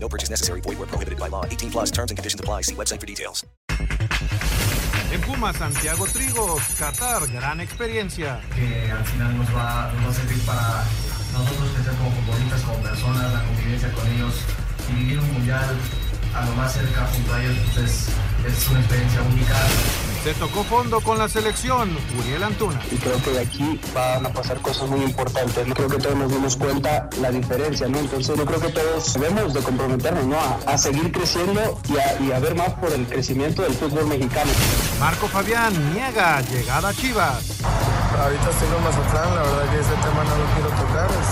No purchase necessary. Void where prohibited by law. 18 plus terms and conditions apply. See website for details. En Puma, Santiago Trigos, Qatar, gran experiencia. que al final nos va, nos va a servir para nosotros crecer como futbolistas, como personas, la convivencia con ellos y vivir un mundial a lo más cerca junto a ellos, pues es, es una experiencia única. Se tocó fondo con la selección, Uriel Antuna. y creo que de aquí van a pasar cosas muy importantes. ¿no? Creo que todos nos dimos cuenta la diferencia, ¿no? Entonces yo creo que todos debemos de comprometernos, ¿no? A, a seguir creciendo y a, y a ver más por el crecimiento del fútbol mexicano. Marco Fabián niega llegada a Chivas. Ahorita estoy con Mazatlán, la verdad que ese tema no lo quiero tocar, es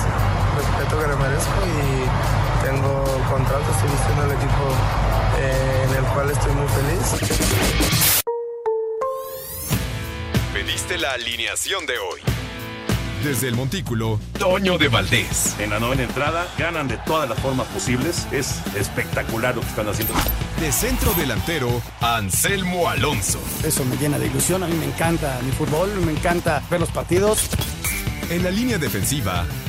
respeto que le merezco y contrato, estoy vistiendo el equipo eh, en el cual estoy muy feliz. Pediste la alineación de hoy. Desde el Montículo, Toño de Valdés. En la novena entrada ganan de todas las formas posibles. Es espectacular lo que están haciendo. De centro delantero, Anselmo Alonso. Eso me llena de ilusión. A mí me encanta mi fútbol, me encanta ver los partidos. En la línea defensiva,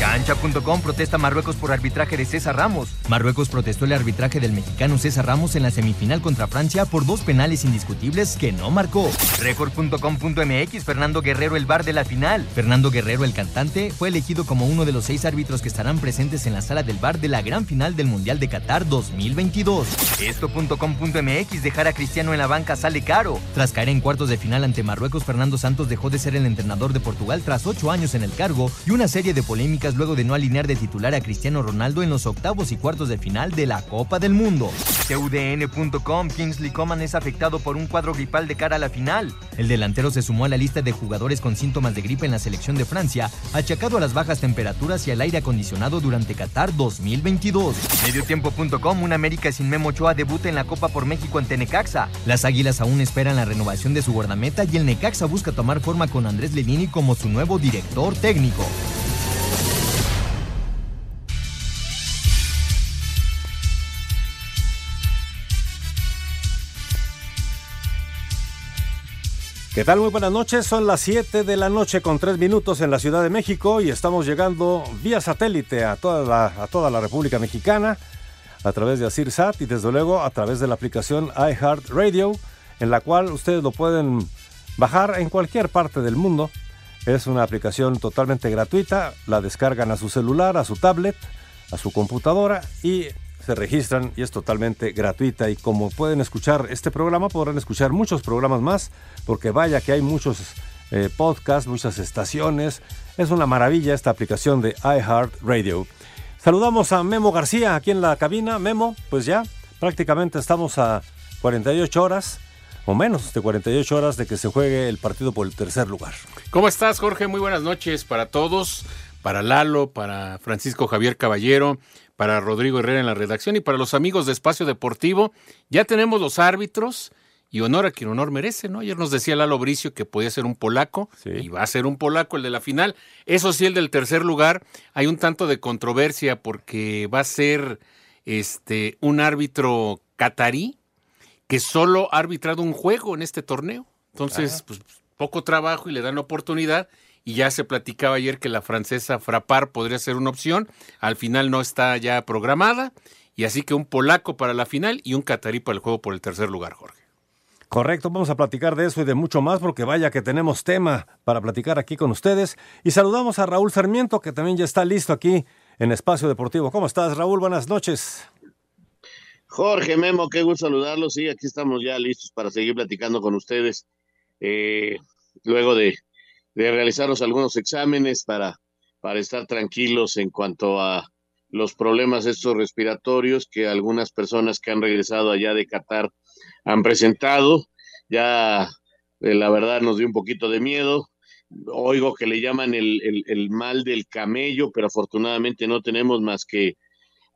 Cancha.com protesta Marruecos por arbitraje de César Ramos. Marruecos protestó el arbitraje del mexicano César Ramos en la semifinal contra Francia por dos penales indiscutibles que no marcó. Record.com.mx Fernando Guerrero el bar de la final. Fernando Guerrero el cantante fue elegido como uno de los seis árbitros que estarán presentes en la sala del bar de la gran final del Mundial de Qatar 2022. Esto.com.mx dejar a Cristiano en la banca sale caro. Tras caer en cuartos de final ante Marruecos, Fernando Santos dejó de ser el entrenador de Portugal tras ocho años en el cargo y una serie de polémicas luego de no alinear de titular a Cristiano Ronaldo en los octavos y cuartos de final de la Copa del Mundo. CUDN.com Kingsley Coman es afectado por un cuadro gripal de cara a la final. El delantero se sumó a la lista de jugadores con síntomas de gripe en la selección de Francia, achacado a las bajas temperaturas y al aire acondicionado durante Qatar 2022. Mediotiempo.com Un América sin Memo Ochoa debuta en la Copa por México ante Necaxa. Las Águilas aún esperan la renovación de su guardameta y el Necaxa busca tomar forma con Andrés Levini como su nuevo director técnico. ¿Qué tal? Muy buenas noches. Son las 7 de la noche con 3 minutos en la Ciudad de México y estamos llegando vía satélite a toda la, a toda la República Mexicana a través de AsirSat y desde luego a través de la aplicación iHeartRadio en la cual ustedes lo pueden bajar en cualquier parte del mundo. Es una aplicación totalmente gratuita, la descargan a su celular, a su tablet, a su computadora y se registran y es totalmente gratuita y como pueden escuchar este programa podrán escuchar muchos programas más porque vaya que hay muchos eh, podcasts, muchas estaciones. Es una maravilla esta aplicación de iHeartRadio. Saludamos a Memo García aquí en la cabina. Memo, pues ya prácticamente estamos a 48 horas o menos de 48 horas de que se juegue el partido por el tercer lugar. ¿Cómo estás, Jorge? Muy buenas noches para todos, para Lalo, para Francisco Javier Caballero, para Rodrigo Herrera en la redacción y para los amigos de Espacio Deportivo. Ya tenemos los árbitros y honor a quien honor merece, ¿no? Ayer nos decía Lalo Bricio que podía ser un polaco y va a ser un polaco el de la final. Eso sí, el del tercer lugar, hay un tanto de controversia porque va a ser este un árbitro catarí que solo ha arbitrado un juego en este torneo. Entonces, pues poco trabajo y le dan oportunidad. Y ya se platicaba ayer que la francesa Frapar podría ser una opción. Al final no está ya programada. Y así que un polaco para la final y un catarí para el juego por el tercer lugar, Jorge. Correcto, vamos a platicar de eso y de mucho más porque vaya que tenemos tema para platicar aquí con ustedes. Y saludamos a Raúl Sarmiento que también ya está listo aquí en Espacio Deportivo. ¿Cómo estás, Raúl? Buenas noches. Jorge Memo, qué gusto saludarlos. Sí, aquí estamos ya listos para seguir platicando con ustedes. Eh, luego de, de realizarnos algunos exámenes para, para estar tranquilos en cuanto a los problemas estos respiratorios que algunas personas que han regresado allá de Qatar han presentado. Ya eh, la verdad nos dio un poquito de miedo. Oigo que le llaman el, el, el, mal del camello, pero afortunadamente no tenemos más que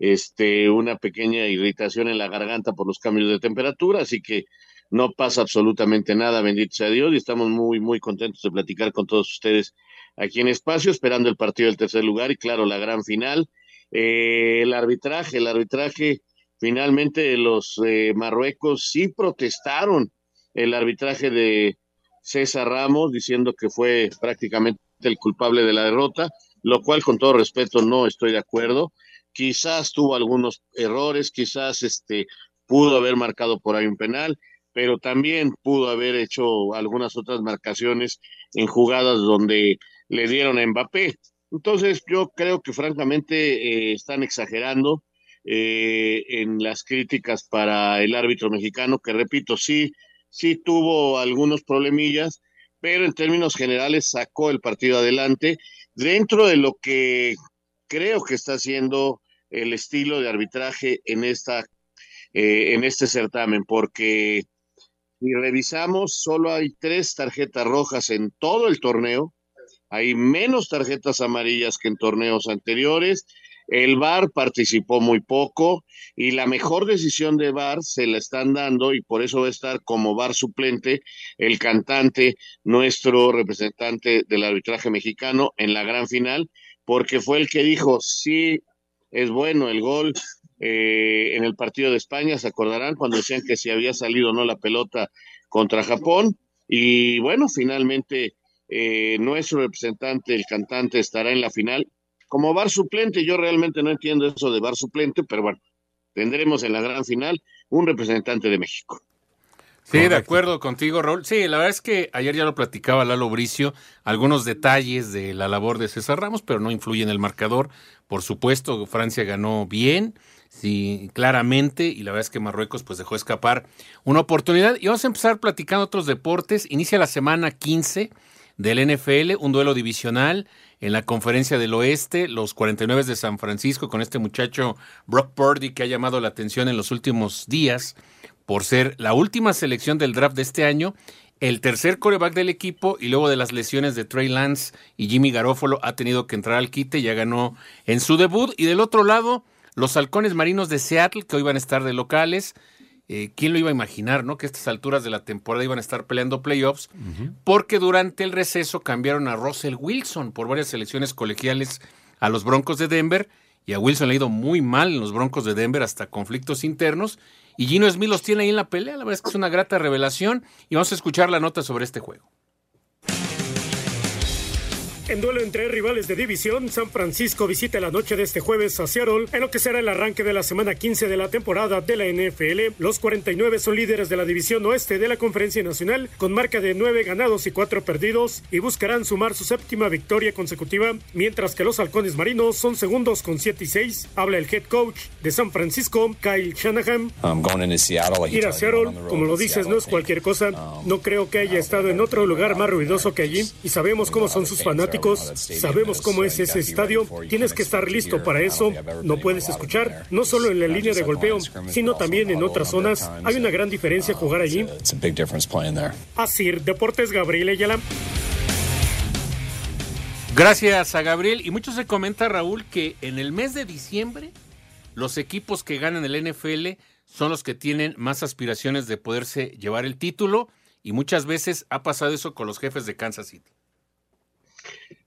este, una pequeña irritación en la garganta por los cambios de temperatura, así que no pasa absolutamente nada, bendito sea Dios, y estamos muy, muy contentos de platicar con todos ustedes aquí en Espacio, esperando el partido del tercer lugar y claro, la gran final. Eh, el arbitraje, el arbitraje, finalmente los eh, Marruecos sí protestaron el arbitraje de César Ramos, diciendo que fue prácticamente el culpable de la derrota, lo cual con todo respeto no estoy de acuerdo. Quizás tuvo algunos errores, quizás este pudo haber marcado por ahí un penal, pero también pudo haber hecho algunas otras marcaciones en jugadas donde le dieron a Mbappé. Entonces yo creo que francamente eh, están exagerando eh, en las críticas para el árbitro mexicano, que repito, sí, sí tuvo algunos problemillas, pero en términos generales sacó el partido adelante dentro de lo que creo que está haciendo el estilo de arbitraje en esta eh, en este certamen, porque si revisamos, solo hay tres tarjetas rojas en todo el torneo, hay menos tarjetas amarillas que en torneos anteriores. El VAR participó muy poco y la mejor decisión de VAR se la están dando y por eso va a estar como VAR suplente el cantante, nuestro representante del arbitraje mexicano en la gran final, porque fue el que dijo, sí, es bueno el gol eh, en el partido de España, se acordarán cuando decían que si había salido o no la pelota contra Japón. Y bueno, finalmente eh, nuestro representante, el cantante, estará en la final. Como bar suplente, yo realmente no entiendo eso de bar suplente, pero bueno, tendremos en la gran final un representante de México. Sí, de acuerdo contigo, Raúl. Sí, la verdad es que ayer ya lo platicaba Lalo Bricio, algunos detalles de la labor de César Ramos, pero no influye en el marcador. Por supuesto, Francia ganó bien, sí, claramente, y la verdad es que Marruecos pues dejó escapar una oportunidad. Y vamos a empezar platicando otros deportes. Inicia la semana 15 del NFL, un duelo divisional en la conferencia del oeste, los 49 de San Francisco con este muchacho Brock Purdy que ha llamado la atención en los últimos días por ser la última selección del draft de este año, el tercer coreback del equipo y luego de las lesiones de Trey Lance y Jimmy Garoppolo ha tenido que entrar al quite, ya ganó en su debut y del otro lado los halcones marinos de Seattle que hoy van a estar de locales eh, ¿quién lo iba a imaginar, no? Que a estas alturas de la temporada iban a estar peleando playoffs, porque durante el receso cambiaron a Russell Wilson por varias selecciones colegiales a los Broncos de Denver, y a Wilson le ha ido muy mal en los Broncos de Denver, hasta conflictos internos, y Gino Smith los tiene ahí en la pelea, la verdad es que es una grata revelación, y vamos a escuchar la nota sobre este juego. En duelo entre rivales de división, San Francisco visita la noche de este jueves a Seattle en lo que será el arranque de la semana 15 de la temporada de la NFL. Los 49 son líderes de la división oeste de la Conferencia Nacional con marca de 9 ganados y 4 perdidos y buscarán sumar su séptima victoria consecutiva, mientras que los halcones marinos son segundos con 7 y 6. Habla el head coach de San Francisco, Kyle Shanahan. Ir a Seattle, como lo dices, no es cualquier cosa. No creo que haya estado en otro lugar más ruidoso que allí y sabemos cómo son sus fanáticos sabemos cómo es ese estadio, tienes que estar listo para eso, no puedes escuchar, no solo en la línea de golpeo, sino también en otras zonas. Hay una gran diferencia jugar allí. Así, Deportes Gabriel Ayala. Gracias a Gabriel. Y mucho se comenta, Raúl, que en el mes de diciembre los equipos que ganan el NFL son los que tienen más aspiraciones de poderse llevar el título. Y muchas veces ha pasado eso con los jefes de Kansas City.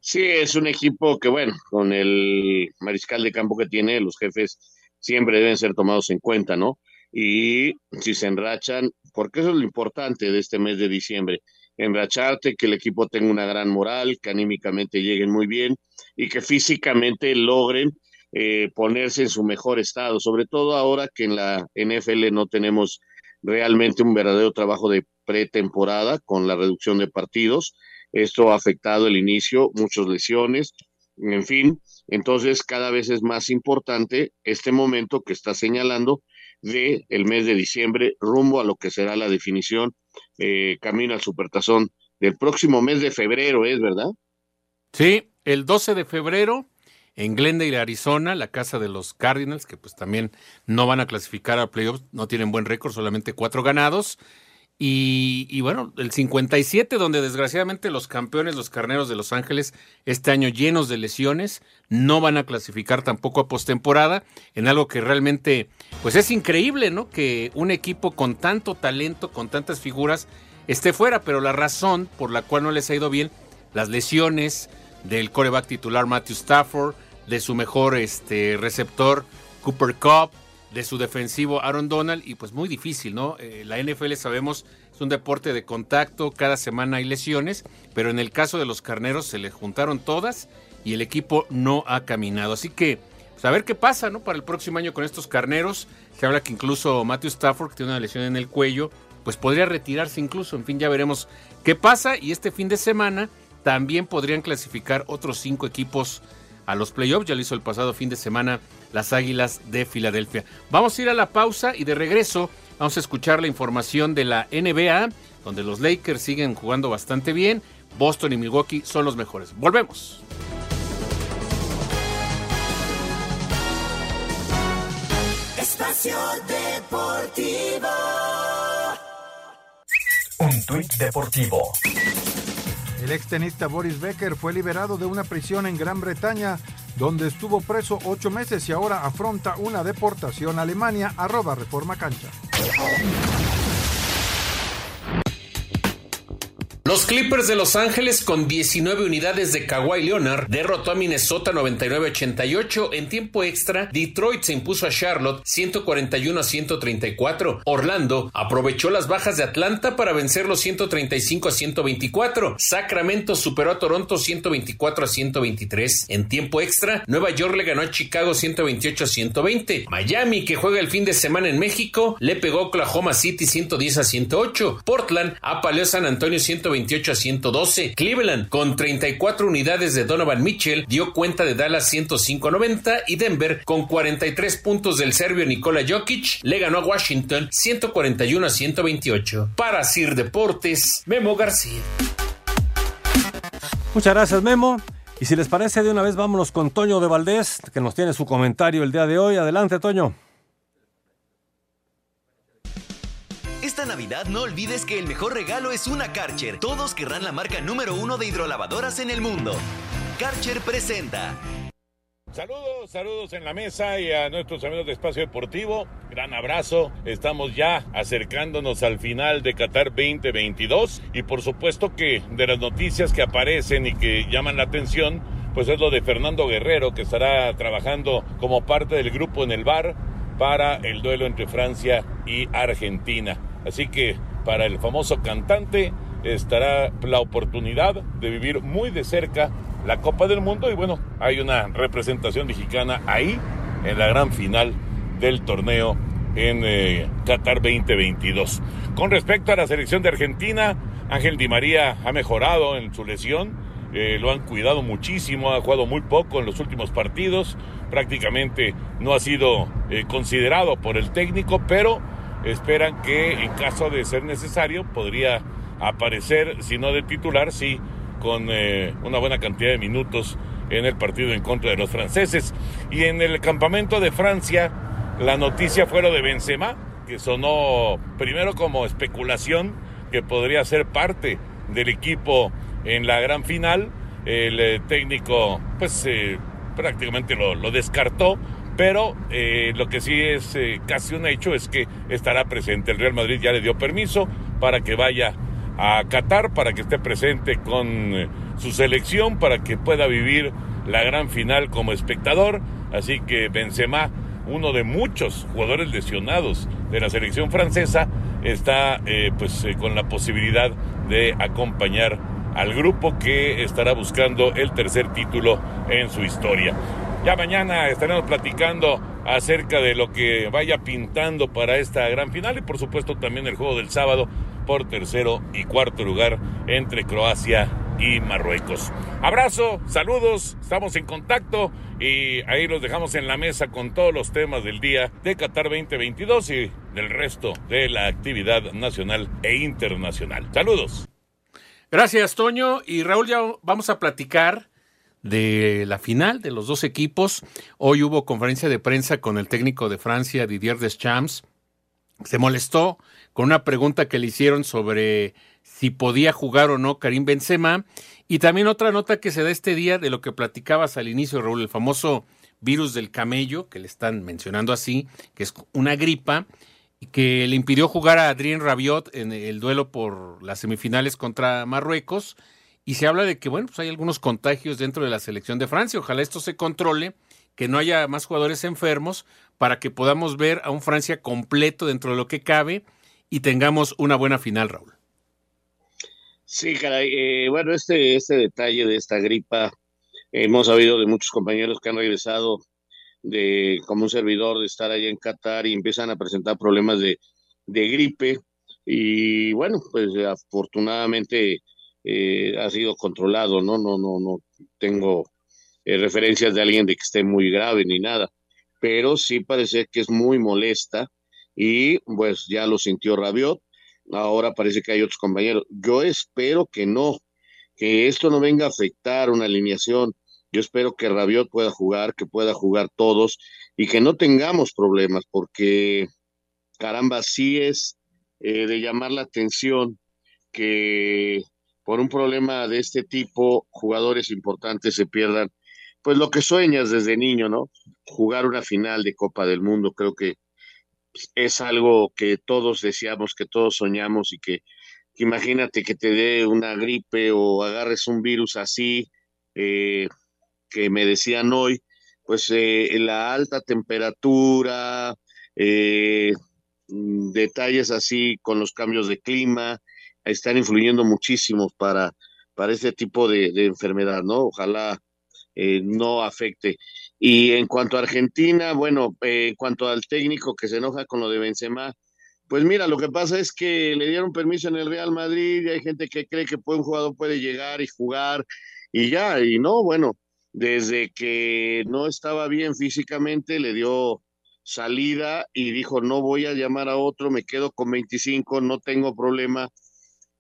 Sí, es un equipo que, bueno, con el mariscal de campo que tiene, los jefes siempre deben ser tomados en cuenta, ¿no? Y si se enrachan, porque eso es lo importante de este mes de diciembre, enracharte, que el equipo tenga una gran moral, que anímicamente lleguen muy bien y que físicamente logren eh, ponerse en su mejor estado, sobre todo ahora que en la NFL no tenemos realmente un verdadero trabajo de pretemporada con la reducción de partidos esto ha afectado el inicio, muchas lesiones, en fin. Entonces, cada vez es más importante este momento que está señalando de el mes de diciembre rumbo a lo que será la definición eh, camino al supertazón del próximo mes de febrero, ¿es verdad? Sí, el 12 de febrero en Glendale, Arizona, la casa de los Cardinals, que pues también no van a clasificar a playoffs, no tienen buen récord, solamente cuatro ganados. Y, bueno, el 57, donde desgraciadamente los campeones, los carneros de Los Ángeles, este año llenos de lesiones, no van a clasificar tampoco a postemporada, en algo que realmente, pues es increíble, ¿no? Que un equipo con tanto talento, con tantas figuras, esté fuera, pero la razón por la cual no les ha ido bien, las lesiones del coreback titular Matthew Stafford, de su mejor este, receptor Cooper Cup, de su defensivo Aaron Donald y pues muy difícil, ¿no? Eh, la NFL sabemos es un deporte de contacto, cada semana hay lesiones, pero en el caso de los carneros se le juntaron todas y el equipo no ha caminado. Así que, pues a ver qué pasa, ¿no? Para el próximo año con estos carneros. Se habla que incluso Matthew Stafford, que tiene una lesión en el cuello, pues podría retirarse incluso. En fin, ya veremos qué pasa. Y este fin de semana también podrían clasificar otros cinco equipos a los playoffs. Ya lo hizo el pasado fin de semana las Águilas de Filadelfia. Vamos a ir a la pausa y de regreso vamos a escuchar la información de la NBA, donde los Lakers siguen jugando bastante bien. Boston y Milwaukee son los mejores. Volvemos. Espacio Deportivo. Un tuit deportivo. El extenista Boris Becker fue liberado de una prisión en Gran Bretaña, donde estuvo preso ocho meses y ahora afronta una deportación a Alemania. Arroba Reforma Cancha. Los Clippers de Los Ángeles con 19 unidades de Kawhi Leonard derrotó a Minnesota 99-88 en tiempo extra. Detroit se impuso a Charlotte 141 a 134. Orlando aprovechó las bajas de Atlanta para vencerlo 135 a 124. Sacramento superó a Toronto 124 a 123. En tiempo extra, Nueva York le ganó a Chicago 128 a 120. Miami, que juega el fin de semana en México, le pegó a Oklahoma City 110 a 108. Portland apaleó a San Antonio 128 a 112. Cleveland, con 34 unidades de Donovan Mitchell, dio cuenta de Dallas 105 a 90 y Denver, con 43 puntos del serbio Nikola Jokic, le ganó a Washington 141 a 128. Para Sir Deportes, Memo García. Muchas gracias, Memo. Y si les parece, de una vez vámonos con Toño de Valdés, que nos tiene su comentario el día de hoy. Adelante, Toño. Esta Navidad no olvides que el mejor regalo es una Karcher. Todos querrán la marca número uno de hidrolavadoras en el mundo. Karcher presenta. Saludos, saludos en la mesa y a nuestros amigos de Espacio Deportivo. Gran abrazo. Estamos ya acercándonos al final de Qatar 2022 y por supuesto que de las noticias que aparecen y que llaman la atención, pues es lo de Fernando Guerrero que estará trabajando como parte del grupo en el bar para el duelo entre Francia y Argentina. Así que para el famoso cantante estará la oportunidad de vivir muy de cerca la Copa del Mundo. Y bueno, hay una representación mexicana ahí en la gran final del torneo en eh, Qatar 2022. Con respecto a la selección de Argentina, Ángel Di María ha mejorado en su lesión, eh, lo han cuidado muchísimo, ha jugado muy poco en los últimos partidos, prácticamente no ha sido eh, considerado por el técnico, pero esperan que en caso de ser necesario podría aparecer, si no de titular, sí con eh, una buena cantidad de minutos en el partido en contra de los franceses. Y en el campamento de Francia, la noticia fue lo de Benzema, que sonó primero como especulación que podría ser parte del equipo en la gran final. El eh, técnico, pues eh, prácticamente lo, lo, descartó, pero eh, lo que sí es eh, casi un hecho es que estará presente. El Real Madrid ya le dio permiso para que vaya a Qatar, para que esté presente con eh, su selección, para que pueda vivir la gran final como espectador. Así que Benzema, uno de muchos jugadores lesionados de la selección francesa, está pues con la posibilidad de acompañar al grupo que estará buscando el tercer título en su historia. Ya mañana estaremos platicando acerca de lo que vaya pintando para esta gran final y por supuesto también el juego del sábado por tercero y cuarto lugar entre Croacia y Marruecos. Abrazo, saludos, estamos en contacto y ahí los dejamos en la mesa con todos los temas del día de Qatar 2022 y del resto de la actividad nacional e internacional. Saludos. Gracias, Toño. Y Raúl, ya vamos a platicar de la final de los dos equipos. Hoy hubo conferencia de prensa con el técnico de Francia, Didier Deschamps. Se molestó con una pregunta que le hicieron sobre si podía jugar o no Karim Benzema. Y también otra nota que se da este día de lo que platicabas al inicio, Raúl, el famoso virus del camello, que le están mencionando así, que es una gripa, y que le impidió jugar a Adrien Rabiot en el duelo por las semifinales contra Marruecos. Y se habla de que, bueno, pues hay algunos contagios dentro de la selección de Francia. Ojalá esto se controle, que no haya más jugadores enfermos, para que podamos ver a un Francia completo dentro de lo que cabe y tengamos una buena final, Raúl. Sí, caray. Eh, bueno, este, este detalle de esta gripa, hemos sabido de muchos compañeros que han regresado de como un servidor de estar allá en Qatar y empiezan a presentar problemas de, de gripe. Y bueno, pues afortunadamente eh, ha sido controlado, ¿no? No, no, no tengo eh, referencias de alguien de que esté muy grave ni nada, pero sí parece que es muy molesta y pues ya lo sintió Rabiot, ahora parece que hay otros compañeros. Yo espero que no, que esto no venga a afectar una alineación. Yo espero que Rabiot pueda jugar, que pueda jugar todos y que no tengamos problemas, porque caramba, sí es eh, de llamar la atención que por un problema de este tipo, jugadores importantes se pierdan, pues lo que sueñas desde niño, ¿no? Jugar una final de Copa del Mundo, creo que es algo que todos deseamos, que todos soñamos y que, imagínate que te dé una gripe o agarres un virus así, eh, que me decían hoy, pues eh, la alta temperatura, eh, detalles así con los cambios de clima, están influyendo muchísimo para, para este tipo de, enfermedad, ¿no? Ojalá eh, no afecte. Y en cuanto a Argentina, bueno, eh, en cuanto al técnico que se enoja con lo de Benzema, pues mira, lo que pasa es que le dieron permiso en el Real Madrid y hay gente que cree que un jugador puede llegar y jugar y ya, y no, bueno, desde que no estaba bien físicamente le dio salida y dijo, no voy a llamar a otro, me quedo con 25, no tengo problema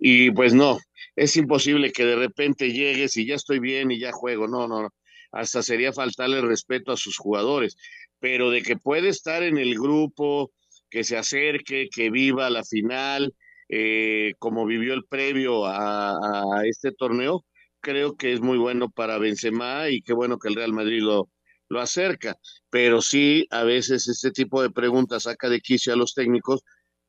y pues no, es imposible que de repente llegues y ya estoy bien y ya juego. No, no, no. Hasta sería faltarle respeto a sus jugadores. Pero de que puede estar en el grupo, que se acerque, que viva la final, eh, como vivió el previo a, este torneo, creo que es muy bueno para Benzema y qué bueno que el Real Madrid lo, lo acerca. Pero sí, a veces este tipo de preguntas saca de quicio a los técnicos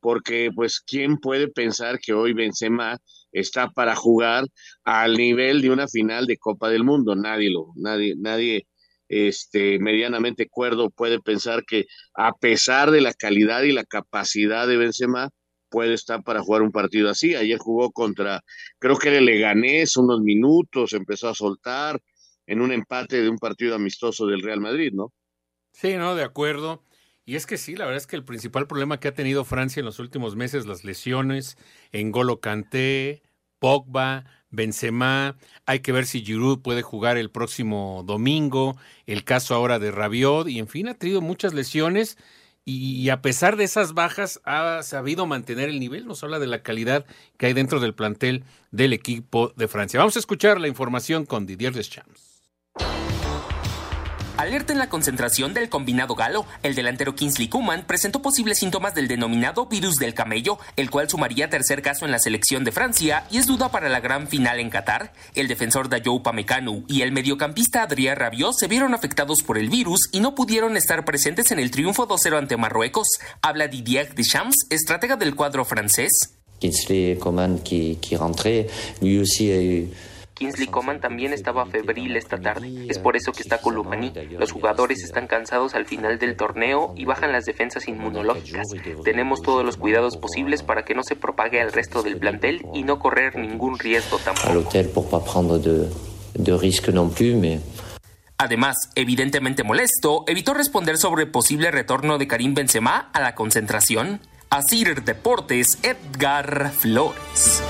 porque pues quién puede pensar que hoy Benzema está para jugar al nivel de una final de Copa del Mundo, nadie lo, nadie, nadie este medianamente cuerdo puede pensar que a pesar de la calidad y la capacidad de Benzema puede estar para jugar un partido así. Ayer jugó contra, creo que era el Leganés unos minutos, empezó a soltar en un empate de un partido amistoso del Real Madrid, ¿no? Sí, no, de acuerdo. Y es que sí, la verdad es que el principal problema que ha tenido Francia en los últimos meses, las lesiones, en Golo Kanté, Pogba, Benzema, hay que ver si Giroud puede jugar el próximo domingo, el caso ahora de Rabiot, y en fin, ha tenido muchas lesiones y a pesar de esas bajas ha sabido mantener el nivel, nos habla de la calidad que hay dentro del plantel del equipo de Francia. Vamos a escuchar la información con Didier Deschamps. Alerta en la concentración del combinado galo, el delantero Kingsley Kuman presentó posibles síntomas del denominado virus del camello, el cual sumaría tercer caso en la selección de Francia y es duda para la gran final en Qatar. El defensor Dayo Pamecano y el mediocampista Adrien Rabiot se vieron afectados por el virus y no pudieron estar presentes en el triunfo 2-0 ante Marruecos. Habla Didier Deschamps, estratega del cuadro francés. Kingsley Coman qui, qui rentrait, lui aussi Kingsley Coman también estaba febril esta tarde. Es por eso que está Columani. Los jugadores están cansados al final del torneo y bajan las defensas inmunológicas. Tenemos todos los cuidados posibles para que no se propague al resto del plantel y no correr ningún riesgo tampoco. Además, evidentemente molesto, evitó responder sobre el posible retorno de Karim Benzema a la concentración. Asir Deportes, Edgar Flores.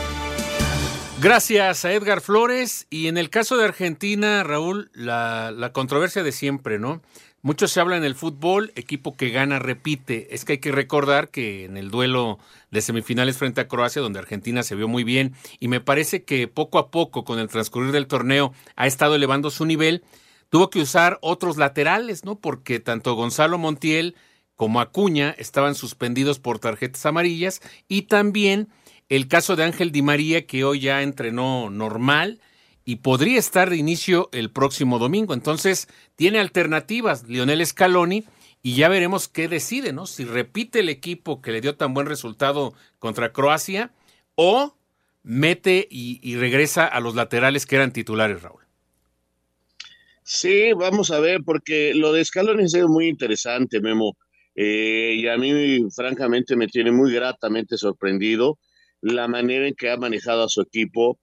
Gracias a Edgar Flores. Y en el caso de Argentina, Raúl, la, controversia de siempre, ¿no? Mucho se habla en el fútbol, equipo que gana repite. Es que hay que recordar que en el duelo de semifinales frente a Croacia, donde Argentina se vio muy bien, y me parece que poco a poco, con el transcurrir del torneo, ha estado elevando su nivel, tuvo que usar otros laterales, ¿no? Porque tanto Gonzalo Montiel como Acuña estaban suspendidos por tarjetas amarillas, y también el caso de Ángel Di María, que hoy ya entrenó normal y podría estar de inicio el próximo domingo. Entonces, tiene alternativas Lionel Scaloni y ya veremos qué decide, ¿no? Si repite el equipo que le dio tan buen resultado contra Croacia o mete y, regresa a los laterales que eran titulares, Raúl. Sí, vamos a ver, porque lo de Scaloni es muy interesante, Memo. Eh, y a mí, francamente, me tiene muy gratamente sorprendido la manera en que ha manejado a su equipo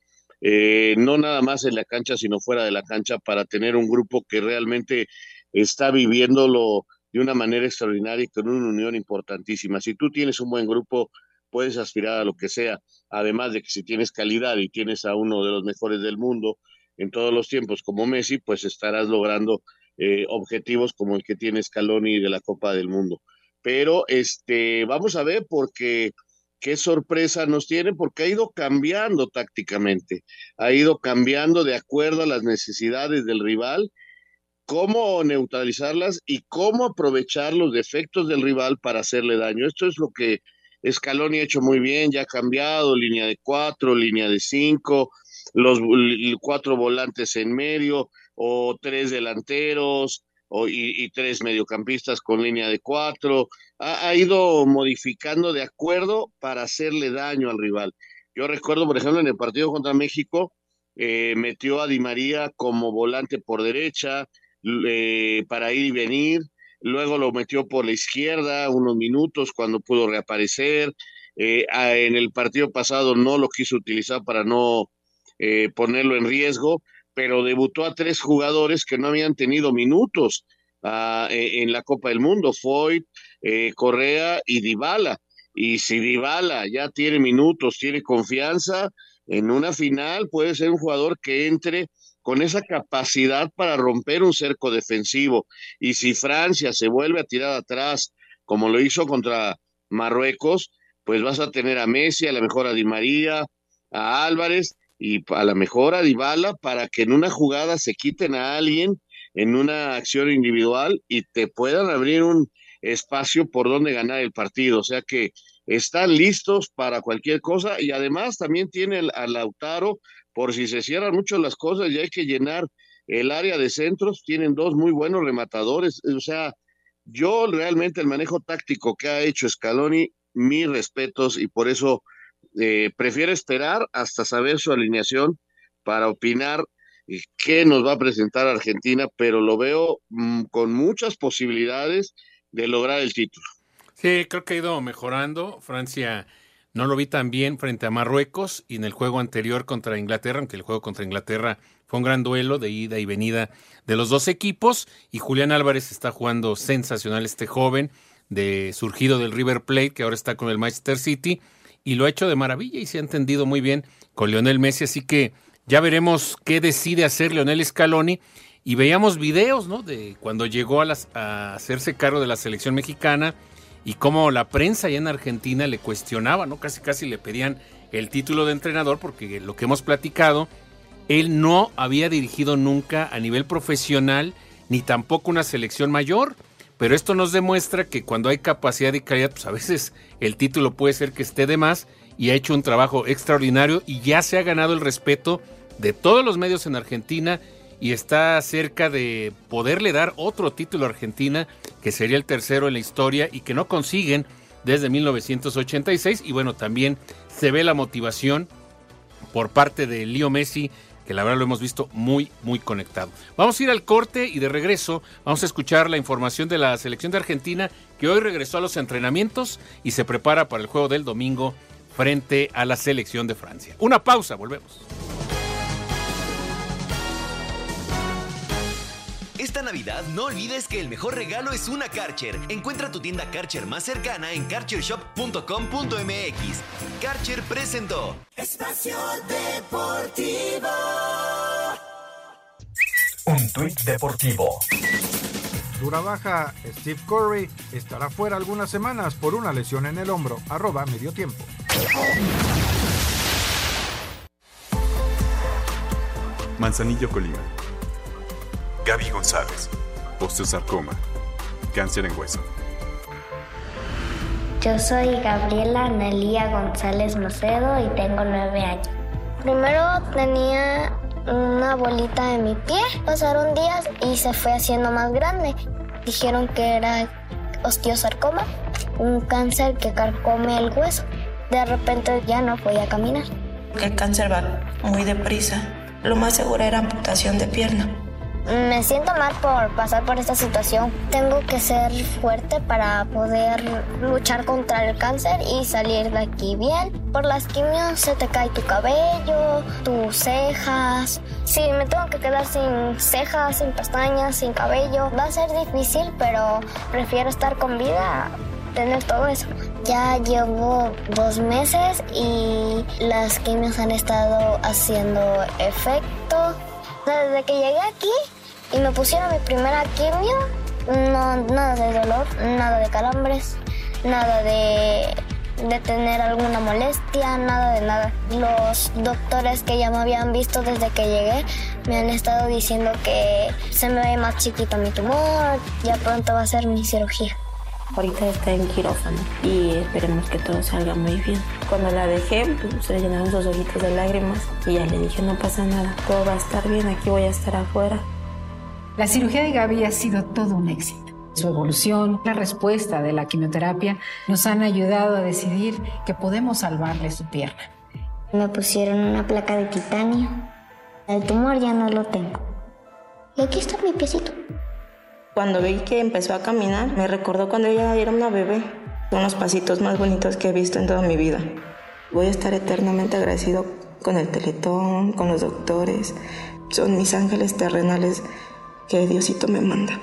eh, no nada más en la cancha, sino fuera de la cancha, para tener un grupo que realmente está viviéndolo de una manera extraordinaria y con una unión importantísima. Si tú tienes un buen grupo, puedes aspirar a lo que sea, además de que si tienes calidad y tienes a uno de los mejores del mundo en todos los tiempos como Messi, pues estarás logrando eh, objetivos como el que tiene Scaloni de la Copa del Mundo. Pero este, vamos a ver porque qué sorpresa nos tiene porque ha ido cambiando tácticamente, ha ido cambiando de acuerdo a las necesidades del rival, cómo neutralizarlas y cómo aprovechar los defectos del rival para hacerle daño. Esto es lo que Scaloni ha hecho muy bien, ya ha cambiado línea de cuatro, línea de cinco, los cuatro volantes en medio o tres delanteros, y, tres mediocampistas con línea de cuatro. Ha, ido modificando de acuerdo para hacerle daño al rival. Yo recuerdo, por ejemplo, en el partido contra México, eh, metió a Di María como volante por derecha eh, para ir y venir. Luego lo metió por la izquierda unos minutos cuando pudo reaparecer. Eh, en el partido pasado no lo quiso utilizar para no ponerlo en riesgo pero debutó a tres jugadores que no habían tenido minutos e, en la Copa del Mundo, Foyt, eh, Correa y Dybala. Y si Dybala ya tiene minutos, tiene confianza, en una final puede ser un jugador que entre con esa capacidad para romper un cerco defensivo. Y si Francia se vuelve a tirar atrás, como lo hizo contra Marruecos, pues vas a tener a Messi, a la mejor a Di María, a Álvarez, y a la mejor a Dybala para que en una jugada se quiten a alguien en una acción individual y te puedan abrir un espacio por donde ganar el partido. O sea que están listos para cualquier cosa y además también tiene a Lautaro por si se cierran mucho las cosas y hay que llenar el área de centros. Tienen dos muy buenos rematadores. O sea, yo realmente el manejo táctico que ha hecho Scaloni, mis respetos y por eso eh, prefiero esperar hasta saber su alineación para opinar qué nos va a presentar Argentina, pero lo veo mm, con muchas posibilidades de lograr el título. Sí, creo que ha ido mejorando. Francia no lo vi tan bien frente a Marruecos y en el juego anterior contra Inglaterra, aunque el juego contra Inglaterra fue un gran duelo de ida y venida de los dos equipos y Julián Álvarez está jugando sensacional este joven de surgido del River Plate que ahora está con el Manchester City y lo ha hecho de maravilla y se ha entendido muy bien con Lionel Messi, así que ya veremos qué decide hacer Lionel Scaloni y veíamos videos, ¿no? De cuando llegó a, las, a hacerse cargo de la selección mexicana y cómo la prensa allá en Argentina le cuestionaba, ¿no? Casi casi le pedían el título de entrenador porque lo que hemos platicado, él no había dirigido nunca a nivel profesional ni tampoco una selección mayor. Pero esto nos demuestra que cuando hay capacidad y calidad, pues a veces el título puede ser que esté de más y ha hecho un trabajo extraordinario y ya se ha ganado el respeto de todos los medios en Argentina y está cerca de poderle dar otro título a Argentina, que sería el tercero en la historia y que no consiguen desde 1986. Y bueno, también se ve la motivación por parte de Leo Messi que la verdad lo hemos visto muy, muy conectado. Vamos a ir al corte y de regreso vamos a escuchar la información de la selección de Argentina que hoy regresó a los entrenamientos y se prepara para el juego del domingo frente a la selección de Francia. Una pausa, volvemos. Navidad no olvides que el mejor regalo es una Karcher. Encuentra tu tienda Karcher más cercana en karchershop.com.mx. Karcher presentó Espacio Deportivo. Un tuit deportivo Dura baja, Steve Curry estará fuera algunas semanas por una lesión en el hombro. Arroba medio tiempo. Manzanillo Colima. Gaby González. Osteosarcoma. Cáncer en hueso. Yo soy Gabriela Nelía González Macedo y tengo nueve años. Primero tenía una bolita en mi pie, pasaron días y se fue haciendo más grande. Dijeron que era osteosarcoma, un cáncer que carcome el hueso. De repente ya no podía caminar. El cáncer va muy deprisa. Lo más seguro era amputación de pierna. Me siento mal por pasar por esta situación. Tengo que ser fuerte para poder luchar contra el cáncer y salir de aquí bien. Por las quimios se te cae tu cabello, tus cejas. Si me tengo que quedar sin cejas, sin pestañas, sin cabello, va a ser difícil, pero prefiero estar con vida tener todo eso. Ya llevo dos meses y las quimios han estado haciendo efecto. Desde que llegué aquí y me pusieron mi primera quimio, no, nada de dolor, nada de calambres, nada de, de tener alguna molestia, nada de nada. Los doctores que ya me habían visto desde que llegué me han estado diciendo que se me ve más chiquito mi tumor, ya pronto va a ser mi cirugía. Ahorita está en quirófano y esperemos que todo salga muy bien. Cuando la dejé, pues, se le llenaron sus ojitos de lágrimas y ya le dije, no pasa nada, todo va a estar bien, aquí voy a estar afuera. La cirugía de Gaby ha sido todo un éxito. Su evolución, la respuesta de la quimioterapia nos han ayudado a decidir que podemos salvarle su pierna. Me pusieron una placa de titanio. El tumor ya no lo tengo. Y aquí está mi piecito. Cuando vi que empezó a caminar, me recordó cuando ella era una bebé. Son los pasitos más bonitos que he visto en toda mi vida. Voy a estar eternamente agradecido con el teletón, con los doctores. Son mis ángeles terrenales que Diosito me manda.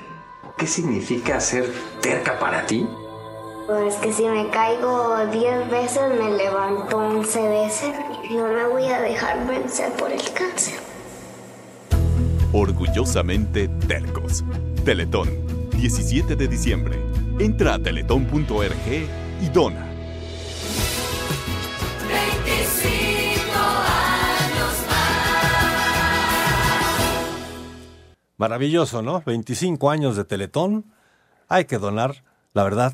¿Qué significa ser terca para ti? Pues que si me caigo 10 veces, me levanto 11 veces. No me voy a dejar vencer por el cáncer. Orgullosamente tercos. Teletón, 17 de diciembre. Entra a teletón.org y dona. 25 años Maravilloso, ¿no? 25 años de Teletón. Hay que donar, la verdad.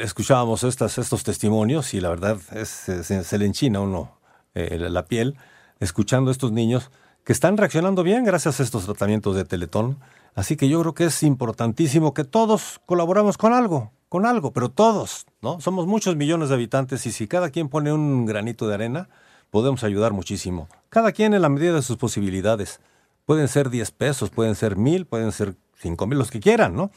Escuchábamos estas, estos testimonios y la verdad es, se, se le enchina uno eh, la piel escuchando a estos niños que están reaccionando bien gracias a estos tratamientos de Teletón. Así que yo creo que es importantísimo que todos colaboramos con algo, con algo, pero todos, ¿no? Somos muchos millones de habitantes y si cada quien pone un granito de arena, podemos ayudar muchísimo. Cada quien en la medida de sus posibilidades. Pueden ser 10 pesos, pueden ser mil, pueden ser cinco mil, los que quieran, ¿no?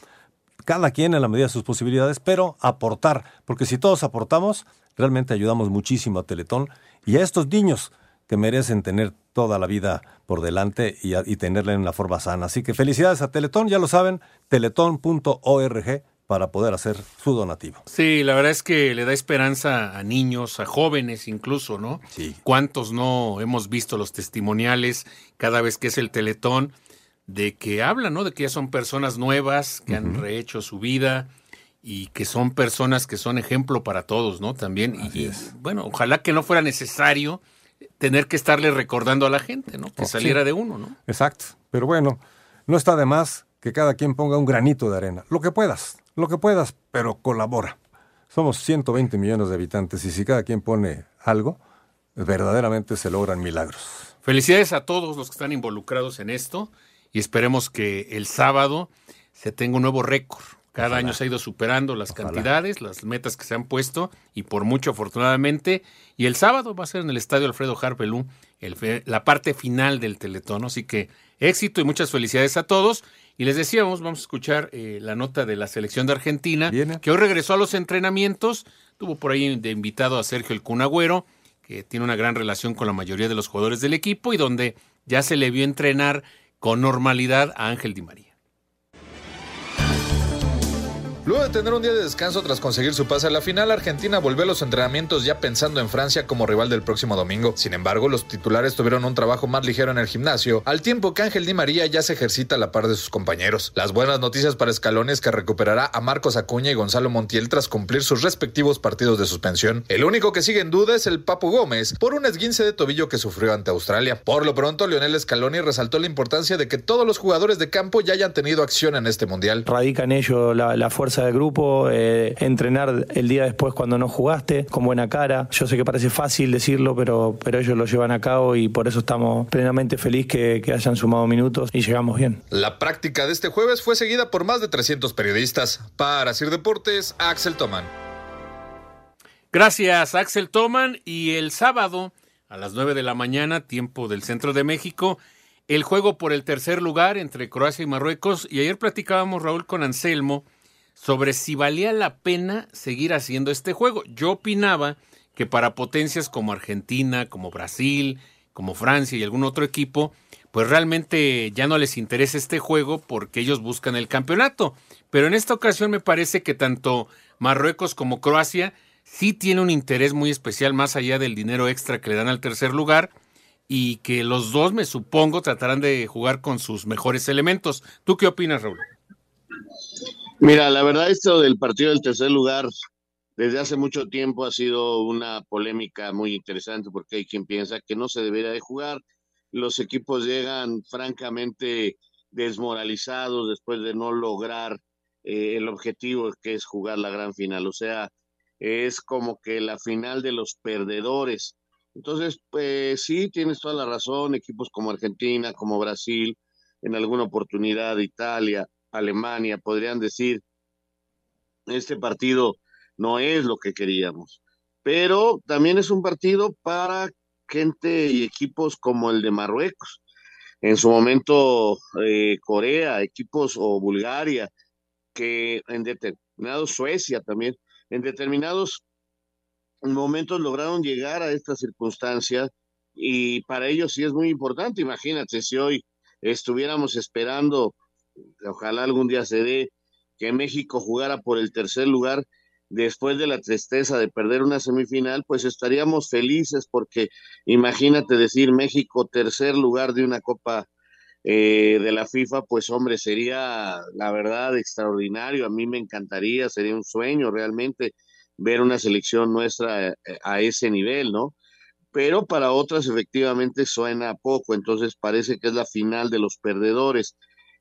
Cada quien en la medida de sus posibilidades, pero aportar, porque si todos aportamos, realmente ayudamos muchísimo a Teletón y a estos niños que merecen tener toda la vida por delante y, y tenerla en una forma sana. Así que felicidades a Teletón, ya lo saben, teletón.org para poder hacer su donativo. Sí, la verdad es que le da esperanza a niños, a jóvenes incluso, ¿no? Sí. ¿Cuántos no hemos visto los testimoniales cada vez que es el Teletón de que hablan, ¿no? De que ya son personas nuevas, que han rehecho su vida y que son personas que son ejemplo para todos, ¿no? También. y, bueno, ojalá que no fuera necesario tener que estarle recordando a la gente, ¿no? Que Oh, saliera sí. de uno, ¿no? Exacto. Pero bueno, no está de más que cada quien ponga un granito de arena. Lo que puedas, lo que puedas, pero colabora. Somos 120 millones de habitantes y si cada quien pone algo, verdaderamente se logran milagros. Felicidades a todos los que están involucrados en esto y esperemos que el sábado se tenga un nuevo récord. Cada Ojalá. año se ha ido superando las cantidades, las metas que se han puesto y por mucho afortunadamente. Y el sábado va a ser en el Estadio Alfredo Harpelú la parte final del Teletón. Así que éxito y muchas felicidades a todos. Y les decíamos, vamos a escuchar eh, la nota de la selección de Argentina, que hoy regresó a los entrenamientos. Tuvo por ahí de invitado a Sergio El Cunagüero, que tiene una gran relación con la mayoría de los jugadores del equipo y donde ya se le vio entrenar con normalidad a Ángel Di María. Luego de tener un día de descanso tras conseguir su pase a la final, Argentina volvió a los entrenamientos ya pensando en Francia como rival del próximo domingo. Sin embargo, los titulares tuvieron un trabajo más ligero en el gimnasio, al tiempo que Ángel Di María ya se ejercita a la par de sus compañeros. Las buenas noticias para Scaloni es que recuperará a Marcos Acuña y Gonzalo Montiel tras cumplir sus respectivos partidos de suspensión. El único que sigue en duda es el Papu Gómez por un esguince de tobillo que sufrió ante Australia. Por lo pronto, Lionel Scaloni resaltó la importancia de que todos los jugadores de campo ya hayan tenido acción en este mundial. Radica en ello la fuerza del grupo, eh, entrenar el día después cuando no jugaste, con buena cara. Yo sé que parece fácil decirlo, pero, pero ellos lo llevan a cabo y por eso estamos plenamente felices que, que hayan sumado minutos y llegamos bien. La práctica de este jueves fue seguida por más de 300 periodistas. Para Sir Deportes, Axel Toman. Gracias, Axel Toman. Y el sábado, a las 9 de la mañana, tiempo del centro de México, el juego por el tercer lugar entre Croacia y Marruecos. Y ayer platicábamos, Raúl, con Anselmo sobre si valía la pena seguir haciendo este juego. Yo opinaba que para potencias como Argentina, como Brasil, como Francia y algún otro equipo, pues realmente ya no les interesa este juego porque ellos buscan el campeonato. Pero en esta ocasión me parece que tanto Marruecos como Croacia sí tienen un interés muy especial más allá del dinero extra que le dan al tercer lugar y que los dos, me supongo, tratarán de jugar con sus mejores elementos. ¿Tú qué opinas, Raúl? Mira, la verdad esto del partido del tercer lugar desde hace mucho tiempo ha sido una polémica muy interesante porque hay quien piensa que no se debería de jugar. Los equipos llegan francamente desmoralizados después de no lograr eh, el objetivo que es jugar la gran final. O sea, es como que la final de los perdedores. Entonces, pues sí, tienes toda la razón, equipos como Argentina, como Brasil, en alguna oportunidad Italia, Alemania, podrían decir, este partido no es lo que queríamos, pero también es un partido para gente y equipos como el de Marruecos, en su momento eh, Corea, equipos o Bulgaria, que en determinados, Suecia también, en determinados momentos lograron llegar a esta circunstancia y para ellos sí es muy importante. Imagínate si hoy estuviéramos esperando, ojalá algún día se dé, que México jugara por el tercer lugar después de la tristeza de perder una semifinal, pues estaríamos felices porque imagínate decir México tercer lugar de una Copa eh, de la FIFA, pues hombre, sería la verdad extraordinario. A mí me encantaría, sería un sueño realmente ver una selección nuestra eh, a ese nivel, ¿no? Pero para otras efectivamente suena poco, entonces parece que es la final de los perdedores.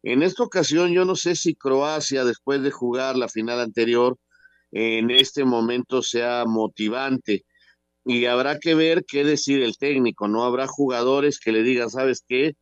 En esta ocasión yo no sé si Croacia, después de jugar la final anterior, en este momento sea motivante. Y habrá que ver qué decir el técnico, ¿no? Habrá jugadores que le digan, ¿sabes qué?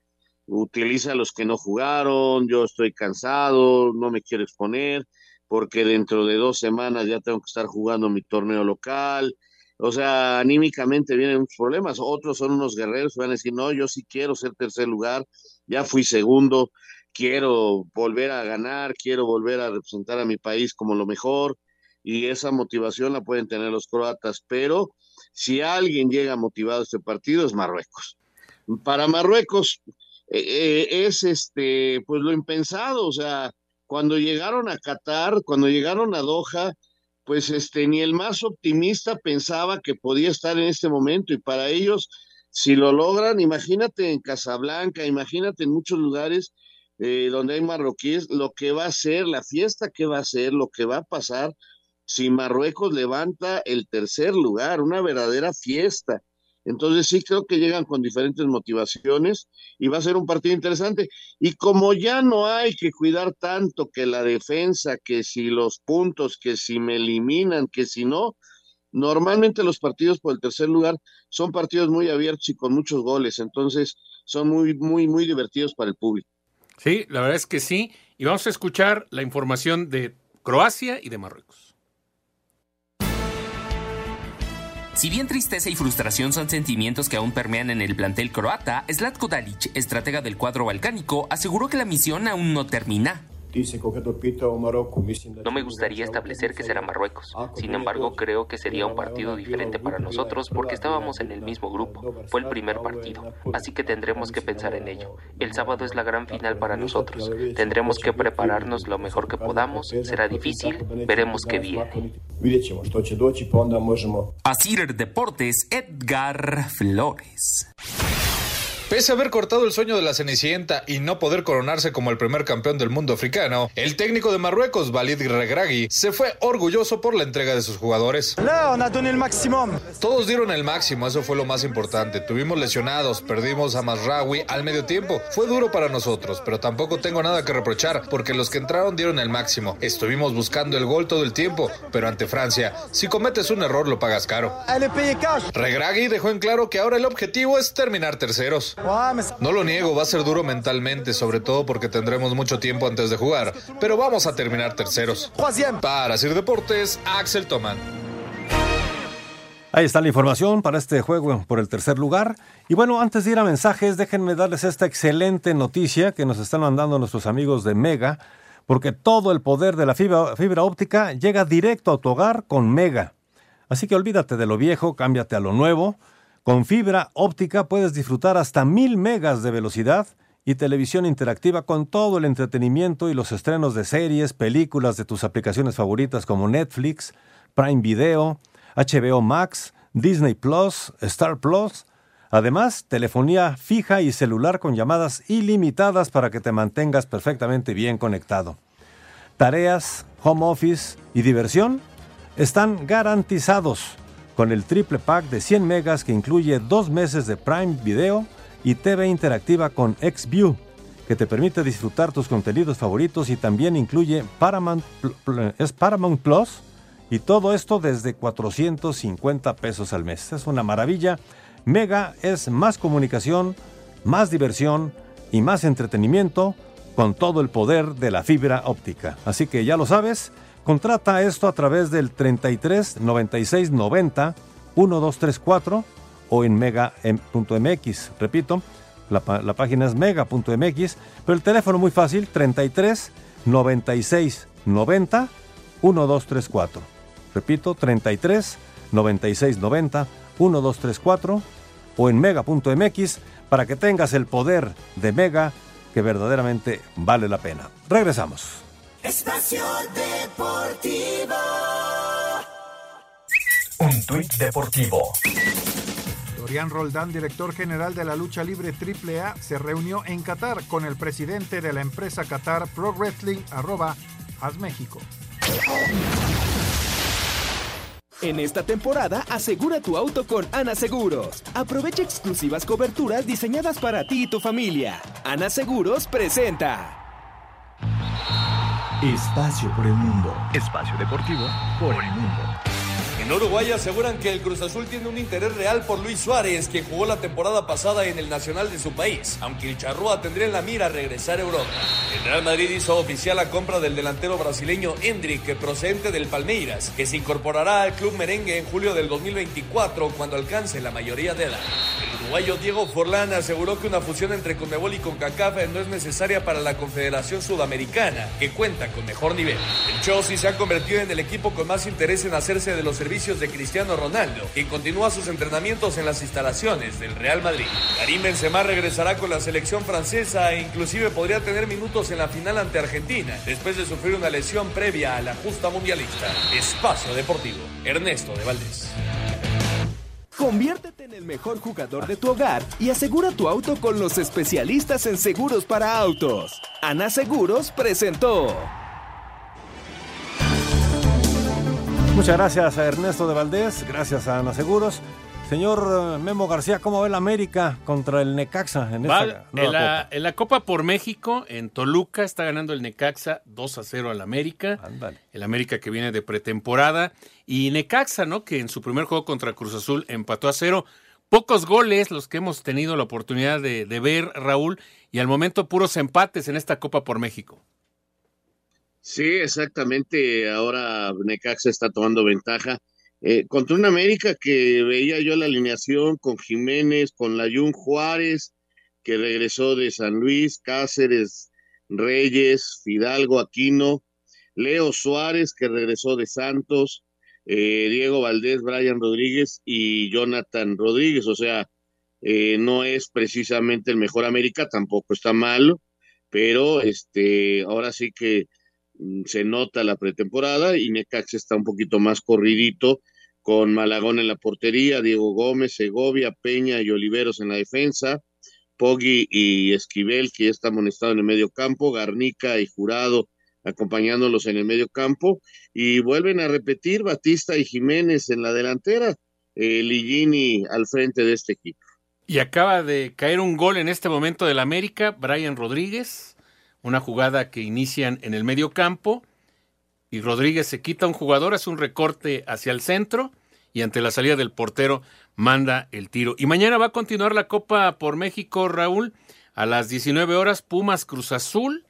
Utiliza a los que no jugaron, yo estoy cansado, no me quiero exponer, porque dentro de dos semanas ya tengo que estar jugando mi torneo local. O sea, anímicamente vienen muchos problemas. Otros son unos guerreros, van a decir, no, yo sí quiero ser tercer lugar, ya fui segundo, quiero volver a ganar, quiero volver a representar a mi país como lo mejor y esa motivación la pueden tener los croatas, pero si alguien llega motivado a este partido es Marruecos. Para Marruecos eh, eh, es este pues lo impensado, o sea, cuando llegaron a Qatar, cuando llegaron a Doha, pues este ni el más optimista pensaba que podía estar en este momento y para ellos si lo logran, imagínate en Casablanca, imagínate en muchos lugares eh, donde hay marroquíes, lo que va a ser, la fiesta que va a ser, lo que va a pasar, si Marruecos levanta el tercer lugar, una verdadera fiesta. Entonces sí creo que llegan con diferentes motivaciones y va a ser un partido interesante. Y como ya no hay que cuidar tanto que la defensa, que si los puntos, que si me eliminan, que si no, normalmente los partidos por el tercer lugar son partidos muy abiertos y con muchos goles. Entonces son muy, muy, muy divertidos para el público. Sí, la verdad es que sí. Y vamos a escuchar la información de Croacia y de Marruecos. Si bien tristeza y frustración son sentimientos que aún permean en el plantel croata, Zlatko Dalic, estratega del cuadro balcánico, aseguró que la misión aún no termina. No me gustaría establecer que será Marruecos. Sin embargo, creo que sería un partido diferente para nosotros porque estábamos en el mismo grupo. Fue el primer partido. Así que tendremos que pensar en ello. El sábado es la gran final para nosotros. Tendremos que prepararnos lo mejor que podamos. Será difícil. Veremos qué viene. Asir Deportes, Edgar Flores. Pese a haber cortado el sueño de la Cenicienta y no poder coronarse como el primer campeón del mundo africano, el técnico de Marruecos, Walid Regragui, se fue orgulloso por la entrega de sus jugadores. Todos dieron el máximo, eso fue lo más importante. Tuvimos lesionados, perdimos a Masraoui al medio tiempo. Fue duro para nosotros, pero tampoco tengo nada que reprochar porque los que entraron dieron el máximo. Estuvimos buscando el gol todo el tiempo, pero ante Francia, si cometes un error lo pagas caro. Regragui dejó en claro que ahora el objetivo es terminar terceros. No lo niego, va a ser duro mentalmente, sobre todo porque tendremos mucho tiempo antes de jugar, pero vamos a terminar terceros. Para Sir Deportes, Axel Toman. Ahí está la información para este juego por el tercer lugar. Y bueno, antes de ir a mensajes, déjenme darles esta excelente noticia que nos están mandando nuestros amigos de Mega, porque todo el poder de la fibra óptica llega directo a tu hogar con Mega. Así que olvídate de lo viejo, cámbiate a lo nuevo. Con fibra óptica puedes disfrutar hasta mil megas de velocidad y televisión interactiva con todo el entretenimiento y los estrenos de series, películas de tus aplicaciones favoritas como Netflix, Prime Video, HBO Max, Disney Plus, Star Plus. Además, telefonía fija y celular con llamadas ilimitadas para que te mantengas perfectamente bien conectado. Tareas, home office y diversión están garantizados con el triple pack de 100 megas que incluye dos meses de Prime Video y TV interactiva con XView, que te permite disfrutar tus contenidos favoritos y también incluye Paramount, es Paramount Plus y todo esto desde 450 pesos al mes. Es una maravilla. Mega es más comunicación, más diversión y más entretenimiento con todo el poder de la fibra óptica. Así que ya lo sabes, Contrata esto a través del 33 96 90 1234 o en mega.mx. Repito, la, la, página es mega.mx, pero el teléfono muy fácil, 33 96 90 1234. Repito, 33 96 90 1234 o en mega.mx para que tengas el poder de Mega que verdaderamente vale la pena. Regresamos. Espacio Deportivo. Un tuit deportivo. Dorian Roldán, director general de la lucha libre AAA, se reunió en Qatar con el presidente de la empresa Qatar Pro Wrestling, arroba México. En esta temporada, asegura tu auto con Ana Seguros. Aprovecha exclusivas coberturas diseñadas para ti y tu familia. Ana Seguros presenta. Espacio por el mundo. Espacio deportivo por el mundo. En Uruguay aseguran que el Cruz Azul tiene un interés real por Luis Suárez, quien jugó la temporada pasada en el Nacional de su país, aunque el Charrúa tendría en la mira regresar a Europa. El Real Madrid hizo oficial la compra del delantero brasileño Hendrik, procedente del Palmeiras, que se incorporará al club merengue en julio del 2024 cuando alcance la mayoría de edad. Uruguayo Diego Forlán aseguró que una fusión entre Conmebol y CONCACAF no es necesaria para la Confederación Sudamericana, que cuenta con mejor nivel. El Chelsea se ha convertido en el equipo con más interés en hacerse de los servicios de Cristiano Ronaldo, quien continúa sus entrenamientos en las instalaciones del Real Madrid. Karim Benzema regresará con la selección francesa e inclusive podría tener minutos en la final ante Argentina, después de sufrir una lesión previa a la justa mundialista. Espacio Deportivo, Ernesto de Valdés. Conviértete en el mejor jugador de tu hogar y asegura tu auto con los especialistas en seguros para autos. Ana Seguros presentó. Muchas gracias a Ernesto de Valdés, gracias a Ana Seguros. Señor eh, Memo García, ¿cómo va el América contra el Necaxa en, Va, esta en, la, en la Copa por México, en Toluca, está ganando el Necaxa 2 a 0 al América. El América que viene de pretemporada. Y Necaxa, ¿no? Que en su primer juego contra Cruz Azul empató a cero. Pocos goles los que hemos tenido la oportunidad de, de ver, Raúl, y al momento puros empates en esta Copa por México. Sí, exactamente. Ahora Necaxa está tomando ventaja. Eh, contra un América que veía yo la alineación con Jiménez, con Layún Juárez, que regresó de San Luis, Cáceres, Reyes, Fidalgo, Aquino, Leo Suárez, que regresó de Santos, eh, Diego Valdés, Brian Rodríguez y Jonathan Rodríguez. O sea, eh, no es precisamente el mejor América, tampoco está malo, pero este, ahora sí que mm, se nota la pretemporada y Necax está un poquito más corridito con Malagón en la portería, Diego Gómez, Segovia, Peña y Oliveros en la defensa, Poggi y Esquivel, que ya está amonestado en el medio campo, Garnica y Jurado acompañándolos en el medio campo, y vuelven a repetir Batista y Jiménez en la delantera, eh, Ligini al frente de este equipo. Y acaba de caer un gol en este momento del América, Brian Rodríguez, una jugada que inician en el medio campo, y Rodríguez se quita un jugador, hace un recorte hacia el centro, y ante la salida del portero manda el tiro. Y mañana va a continuar la Copa por México, Raúl, a las 19 horas, Pumas Cruz Azul,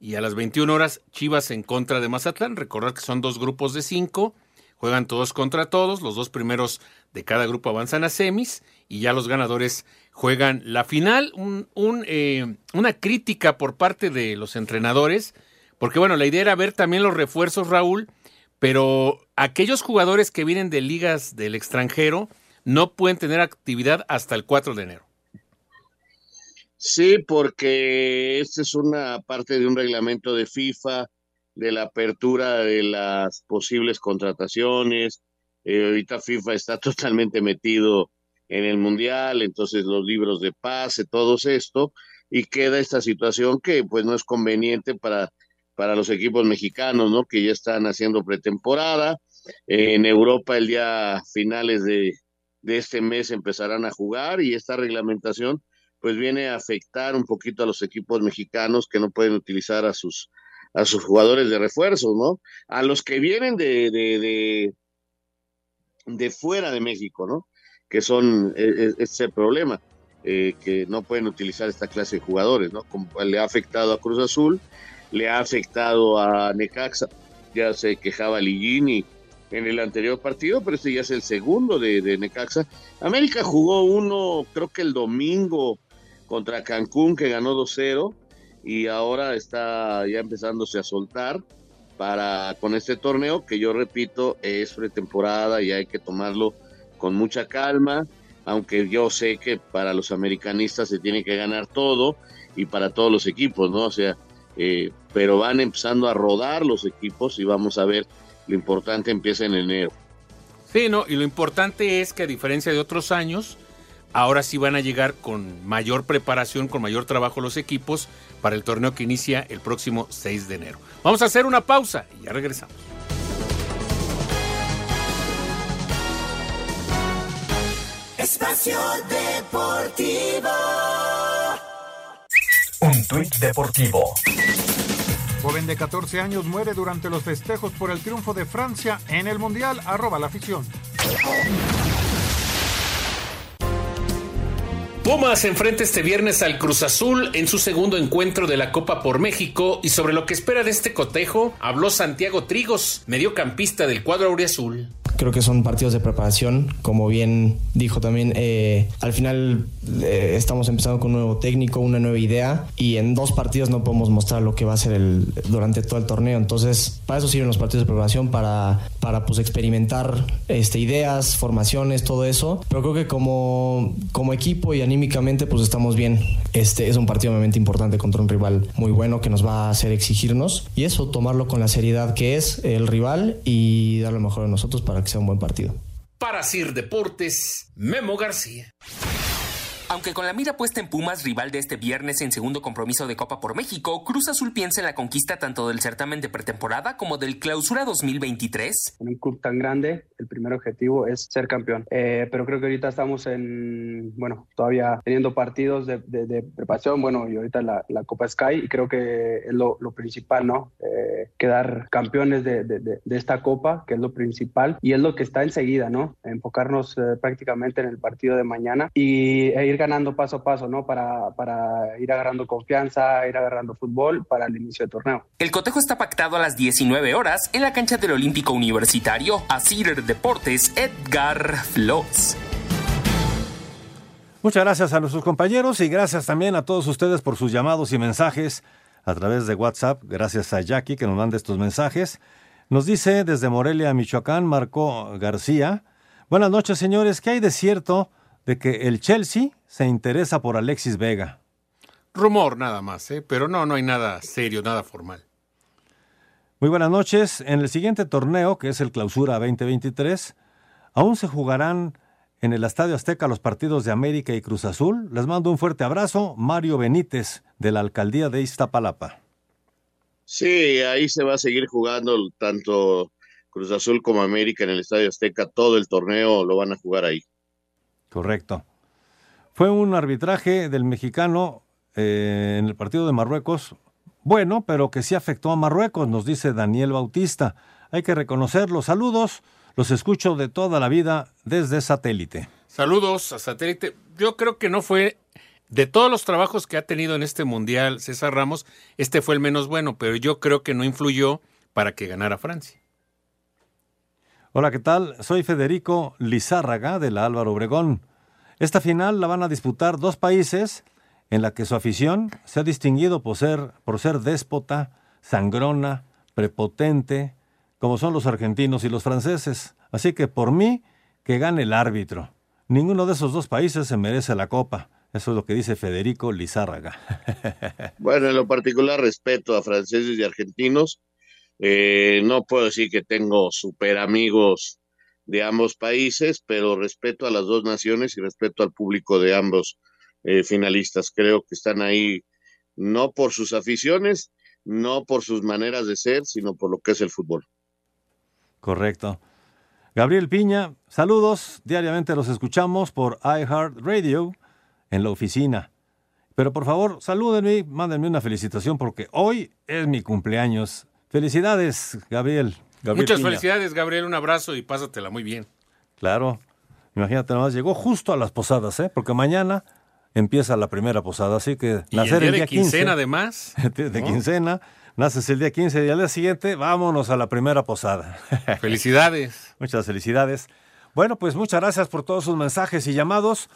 y a las 21 horas Chivas en contra de Mazatlán. Recordar que son dos grupos de cinco, juegan todos contra todos, los dos primeros de cada grupo avanzan a semis y ya los ganadores juegan la final. Un, eh, una crítica por parte de los entrenadores, porque bueno, la idea era ver también los refuerzos, Raúl, pero aquellos jugadores que vienen de ligas del extranjero no pueden tener actividad hasta el 4 de enero. Sí, porque esta es una parte de un reglamento de FIFA, de la apertura de las posibles contrataciones. Eh, ahorita FIFA está totalmente metido en el Mundial, entonces los libros de pase, todo esto, y queda esta situación que pues no es conveniente para, para los equipos mexicanos, ¿no? Que ya están haciendo pretemporada. en Europa el día finales de, de este mes empezarán a jugar y esta reglamentación pues viene a afectar un poquito a los equipos mexicanos que no pueden utilizar a sus a sus jugadores de refuerzo, ¿no? A los que vienen de, de, de, fuera de México, ¿no? Que son e, e, ese problema, eh, que no pueden utilizar esta clase de jugadores, ¿no? Como le ha afectado a Cruz Azul, le ha afectado a Necaxa, ya se quejaba Ligini en el anterior partido, pero este ya es el segundo de, Necaxa. América jugó uno, creo que el domingo, contra Cancún que ganó 2-0 y ahora está ya empezándose a soltar para con este torneo que yo repito es pretemporada y hay que tomarlo con mucha calma, aunque yo sé que para los americanistas se tiene que ganar todo y para todos los equipos, ¿no? O sea, eh, pero van empezando a rodar los equipos y vamos a ver, lo importante empieza en enero. Sí, no, y lo importante es que a diferencia de otros años, Ahora sí van a llegar con mayor preparación, con mayor trabajo los equipos para el torneo que inicia el próximo 6 de enero. Vamos a hacer una pausa y ya regresamos. Espacio Deportivo. Tuit deportivo. Joven de 14 años muere durante los festejos por el triunfo de Francia en el Mundial. Arroba la afición. Pumas enfrenta este viernes al Cruz Azul en su segundo encuentro de la Copa por México y sobre lo que espera de este cotejo habló Santiago Trigos, mediocampista del cuadro auriazul. Creo que son partidos de preparación, como bien dijo también, eh, al final eh, estamos empezando con un nuevo técnico, una nueva idea y en dos partidos no podemos mostrar lo que va a ser el, durante todo el torneo. Entonces, para eso sirven los partidos de preparación, para, para pues experimentar este, ideas, formaciones, todo eso. Pero creo que como, como equipo y anímicamente pues estamos bien. Este es un partido obviamente importante contra un rival muy bueno que nos va a hacer exigirnos y eso, tomarlo con la seriedad que es el rival y dar lo mejor de nosotros para que sea un buen partido. Para Sir Deportes, Memo García. Aunque con la mira puesta en Pumas, rival de este viernes en segundo compromiso de Copa por México, Cruz Azul piensa en la conquista tanto del certamen de pretemporada como del clausura 2023. En un club tan grande, el primer objetivo es ser campeón. Eh, pero creo que ahorita estamos en, bueno, todavía teniendo partidos de, preparación, bueno, y ahorita la, Copa Sky, y creo que es lo, principal, ¿no? Eh, quedar campeones de, esta Copa, que es lo principal, y es lo que está enseguida, ¿no? Enfocarnos eh, prácticamente en el partido de mañana y e ir ganando paso a paso, ¿no? Para, para ir agarrando confianza, ir agarrando fútbol para el inicio del torneo. El cotejo está pactado a las 19 horas en la cancha del Olímpico Universitario. Asir Deportes, Edgar Flores. Muchas gracias a nuestros compañeros y gracias también a todos ustedes por sus llamados y mensajes a través de WhatsApp, gracias a Jackie que nos manda estos mensajes. Nos dice desde Morelia, Michoacán, Marco García. Buenas noches, señores. ¿Qué hay de cierto de que el Chelsea se interesa por Alexis Vega? Rumor nada más, ¿eh? pero no, no hay nada serio, nada formal. Muy buenas noches. En el siguiente torneo, que es el Clausura 2023, aún se jugarán en el Estadio Azteca los partidos de América y Cruz Azul. Les mando un fuerte abrazo. Mario Benítez, de la alcaldía de Iztapalapa. Sí, ahí se va a seguir jugando tanto Cruz Azul como América en el Estadio Azteca. Todo el torneo lo van a jugar ahí. Correcto. Fue un arbitraje del mexicano eh, en el partido de Marruecos. Bueno, pero que sí afectó a Marruecos, nos dice Daniel Bautista. Hay que reconocerlo. Saludos. Los escucho de toda la vida desde satélite. Saludos a satélite. Yo creo que no fue de todos los trabajos que ha tenido en este mundial César Ramos, este fue el menos bueno, pero yo creo que no influyó para que ganara Francia. Hola, ¿qué tal? Soy Federico Lizárraga de la Álvaro Obregón. Esta final la van a disputar dos países en la que su afición se ha distinguido por ser, por ser déspota, sangrona, prepotente, como son los argentinos y los franceses. Así que por mí, que gane el árbitro. Ninguno de esos dos países se merece la copa. Eso es lo que dice Federico Lizárraga. bueno, en lo particular respeto a franceses y argentinos. Eh, no puedo decir que tengo super amigos de ambos países, pero respeto a las dos naciones y respeto al público de ambos eh, finalistas. Creo que están ahí no por sus aficiones, no por sus maneras de ser, sino por lo que es el fútbol. Correcto. Gabriel Piña, saludos. Diariamente los escuchamos por iHeartRadio en la oficina. Pero por favor, salúdenme, mándenme una felicitación porque hoy es mi cumpleaños. Felicidades, Gabriel. Muchas felicidades, Gabriel. Un abrazo y pásatela muy bien. Claro. Imagínate nomás, llegó justo a las posadas, ¿eh? Porque mañana empieza la primera posada, así que nacer el día, de quincena además. De, quincena, naces el día 15 y al día siguiente vámonos a la primera posada. Felicidades. muchas felicidades. Bueno, pues muchas gracias por todos sus mensajes y llamados.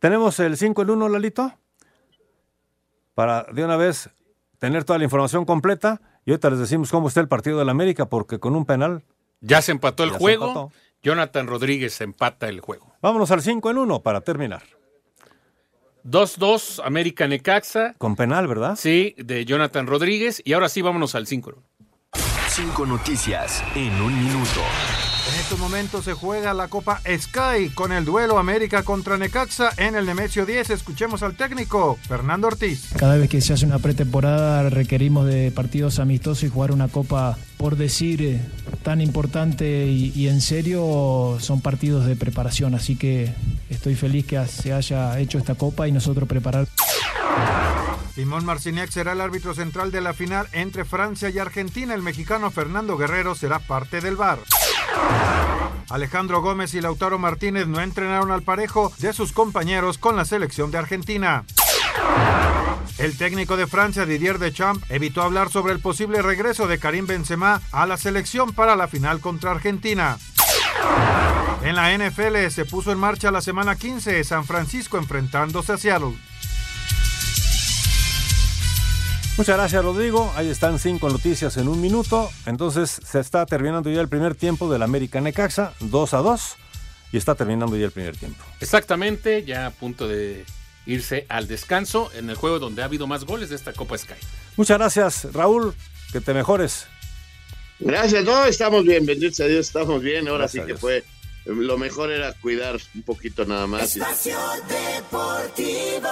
¿Tenemos el 5 en 1, Lalito? Para de una vez tener toda la información completa y ahorita les decimos cómo está el partido del América, porque con un penal. Ya se empató el juego. Jonathan Rodríguez empata el juego. Vámonos al 5 en 1 para terminar. 2-2, América Necaxa. Con penal, ¿verdad? Sí, de Jonathan Rodríguez. Y ahora sí, vámonos al 5. 5 noticias en un minuto. En estos momentos se juega la Copa Sky con el duelo América contra Necaxa en el Nemesio 10. Escuchemos al técnico Fernando Ortiz. Cada vez que se hace una pretemporada requerimos de partidos amistosos y jugar una Copa, por decir, eh, tan importante y, en serio, son partidos de preparación. Así que estoy feliz que se haya hecho esta Copa y nosotros preparar. Simón Marciniak será el árbitro central de la final entre Francia y Argentina. El mexicano Fernando Guerrero será parte del bar. Alejandro Gómez y Lautaro Martínez no entrenaron al parejo de sus compañeros con la selección de Argentina. El técnico de Francia, Didier Deschamps, evitó hablar sobre el posible regreso de Karim Benzema a la selección para la final contra Argentina. En la NFL se puso en marcha la semana 15 San Francisco enfrentándose a Seattle. Muchas gracias, Rodrigo. Ahí están cinco noticias en un minuto. Entonces se está terminando ya el primer tiempo del América Necaxa, 2 a 2, y está terminando ya el primer tiempo. Exactamente, ya a punto de irse al descanso en el juego donde ha habido más goles de esta Copa Sky. Muchas gracias, Raúl. Que te mejores. Gracias, no, estamos bien, bendito a Dios, estamos bien. Ahora sí que fue. Lo mejor era cuidar un poquito nada más. Espacio Deportivo.